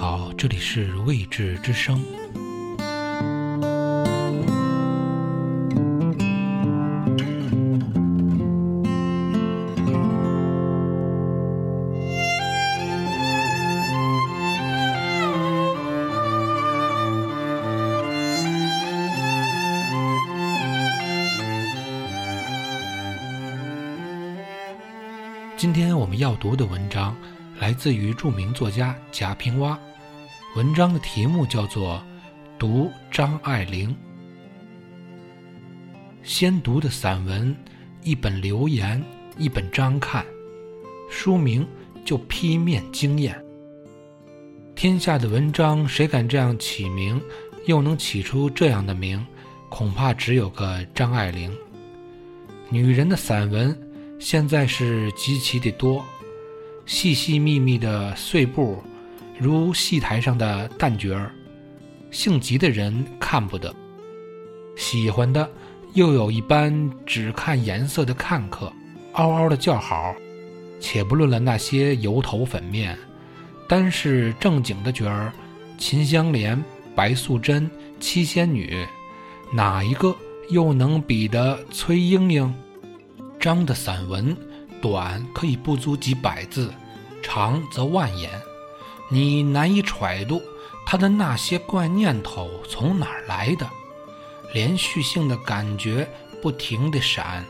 好，这里是未知之声。今天我们要读的文章来自于著名作家贾平凹，文章的题目叫做《读张爱玲》。先读的散文，一本留言，一本张看，书名就劈面惊艳。天下的文章，谁敢这样起名，又能起出这样的名，恐怕只有个张爱玲。女人的散文。现在是极其的多，细细密密的碎布，如戏台上的旦角儿，性急的人看不得，喜欢的又有一般只看颜色的看客，嗷嗷的叫好。且不论了那些油头粉面，单是正经的角儿，秦香莲、白素贞、七仙女，哪一个又能比得崔莺莺？张的散文，短可以不足几百字，长则万言，你难以揣度他的那些怪念头从哪儿来的，连续性的感觉不停地闪，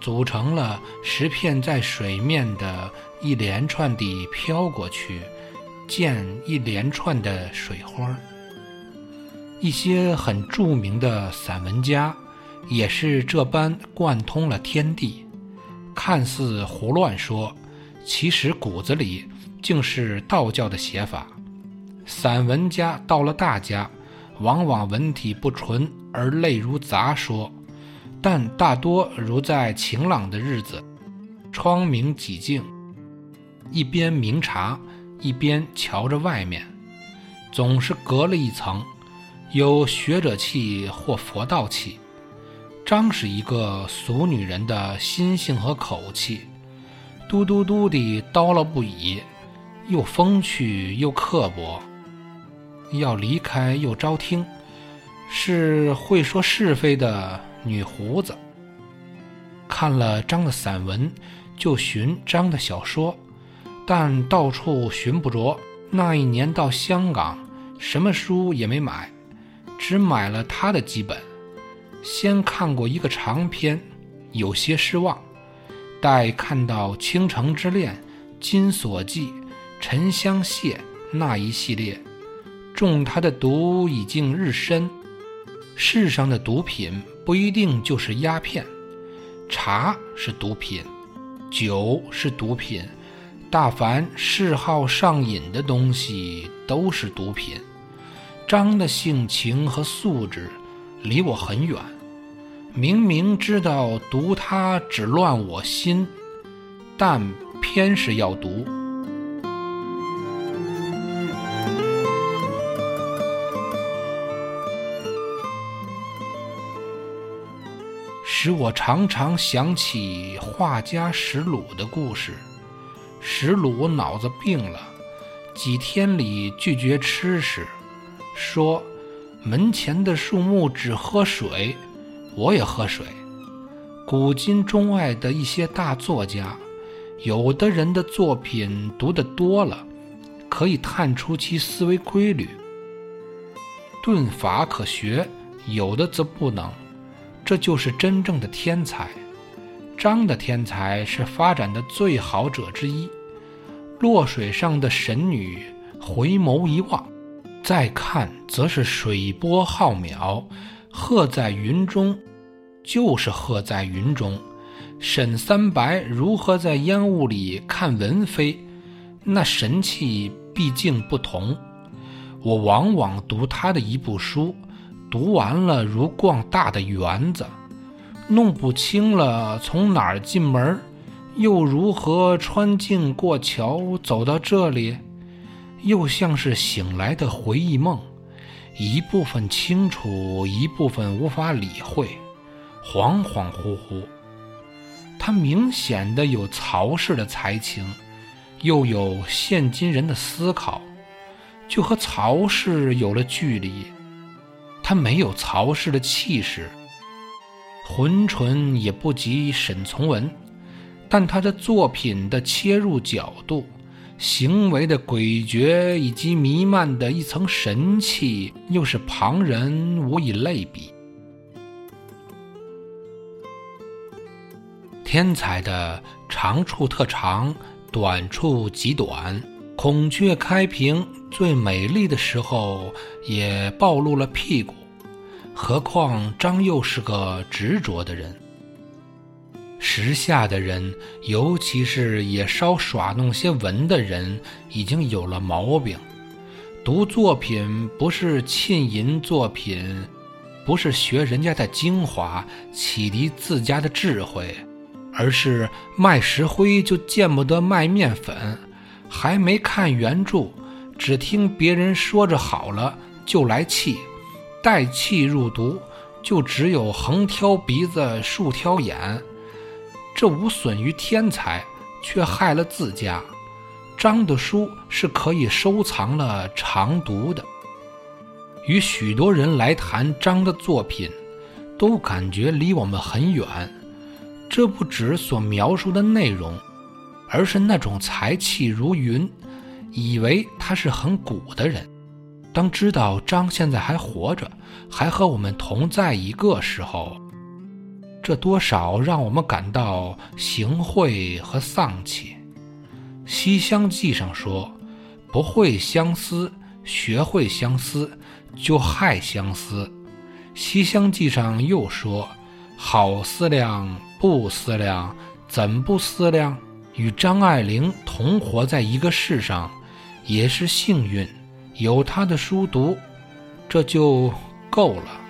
组成了石片在水面的一连串地飘过去，溅一连串的水花。一些很著名的散文家。也是这般贯通了天地，看似胡乱说，其实骨子里竟是道教的写法。散文家到了大家，往往文体不纯而类如杂说，但大多如在晴朗的日子，窗明几净，一边明察，一边瞧着外面，总是隔了一层，有学者气或佛道气。张是一个俗女人的心性和口气，嘟嘟嘟地叨唠不已，又风趣又刻薄，要离开又招听，是会说是非的女胡子。看了张的散文，就寻张的小说，但到处寻不着。那一年到香港，什么书也没买，只买了他的几本。先看过一个长篇，有些失望。待看到《倾城之恋》《金锁记》《沉香屑》那一系列，中他的毒已经日深。世上的毒品不一定就是鸦片，茶是毒品，酒是毒品，大凡嗜好上瘾的东西都是毒品。张的性情和素质。离我很远，明明知道毒它只乱我心，但偏是要毒，使我常常想起画家石鲁的故事。石鲁脑子病了，几天里拒绝吃食，说。门前的树木只喝水，我也喝水。古今中外的一些大作家，有的人的作品读得多了，可以探出其思维规律，顿法可学；有的则不能，这就是真正的天才。张的天才是发展的最好者之一。落水上的神女，回眸一望。再看，则是水波浩渺，鹤在云中，就是鹤在云中。沈三白如何在烟雾里看文飞？那神气毕竟不同。我往往读他的一部书，读完了如逛大的园子，弄不清了从哪儿进门，又如何穿径过桥走到这里。又像是醒来的回忆梦，一部分清楚，一部分无法理会，恍恍惚惚。他明显的有曹氏的才情，又有现今人的思考。就和曹氏有了距离。他没有曹氏的气势，浑纯也不及沈从文，但他的作品的切入角度、行为的诡谲以及弥漫的一层神气，又是旁人无以类比。天才的长处特长，短处极短。孔雀开屏最美丽的时候，也暴露了屁股。何况张又是个执着的人。时下的人，尤其是也稍耍弄些文的人，已经有了毛病。读作品不是浸淫作品，不是学人家的精华，启迪自家的智慧。而是卖石灰就见不得卖面粉，还没看原著，只听别人说着好了就来气，带气入读，就只有横挑鼻子竖挑眼，这无损于天才，却害了自家。张的书是可以收藏了常读的，与许多人来谈张的作品，都感觉离我们很远。这不止所描述的内容，而是那种才气如云，以为他是很古的人。当知道张现在还活着，还和我们同在一个时候，这多少让我们感到行贿和丧气。《西厢记》上说：“不会相思，学会相思，就害相思。”《西厢记》上又说：“好思量。”不思量，怎不思量？与张爱玲同活在一个世上，也是幸运，有他的书读，这就够了。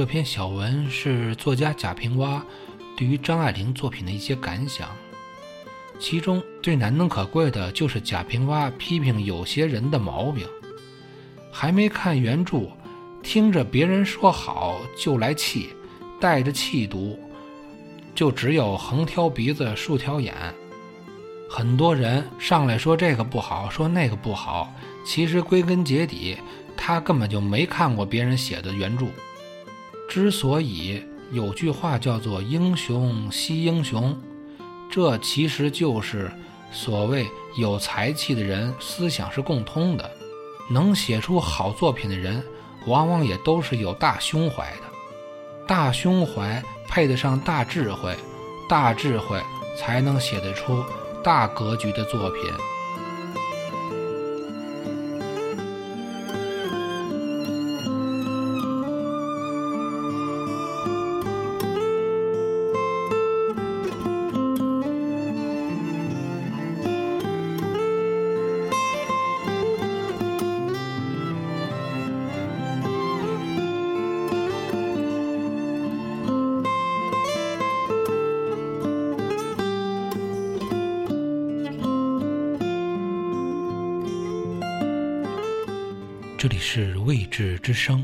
这篇小文是作家贾平凹对于张爱玲作品的一些感想，其中最难能可贵的就是贾平凹批评有些人的毛病。还没看原著，听着别人说好就来气，带着气读，就只有横挑鼻子竖挑眼。很多人上来说这个不好，说那个不好，其实归根结底，他根本就没看过别人写的原著。之所以有句话叫做“英雄惜英雄”，这其实就是所谓有才气的人思想是共通的。能写出好作品的人，往往也都是有大胸怀的。大胸怀配得上大智慧，大智慧才能写得出大格局的作品。这里是未知之声。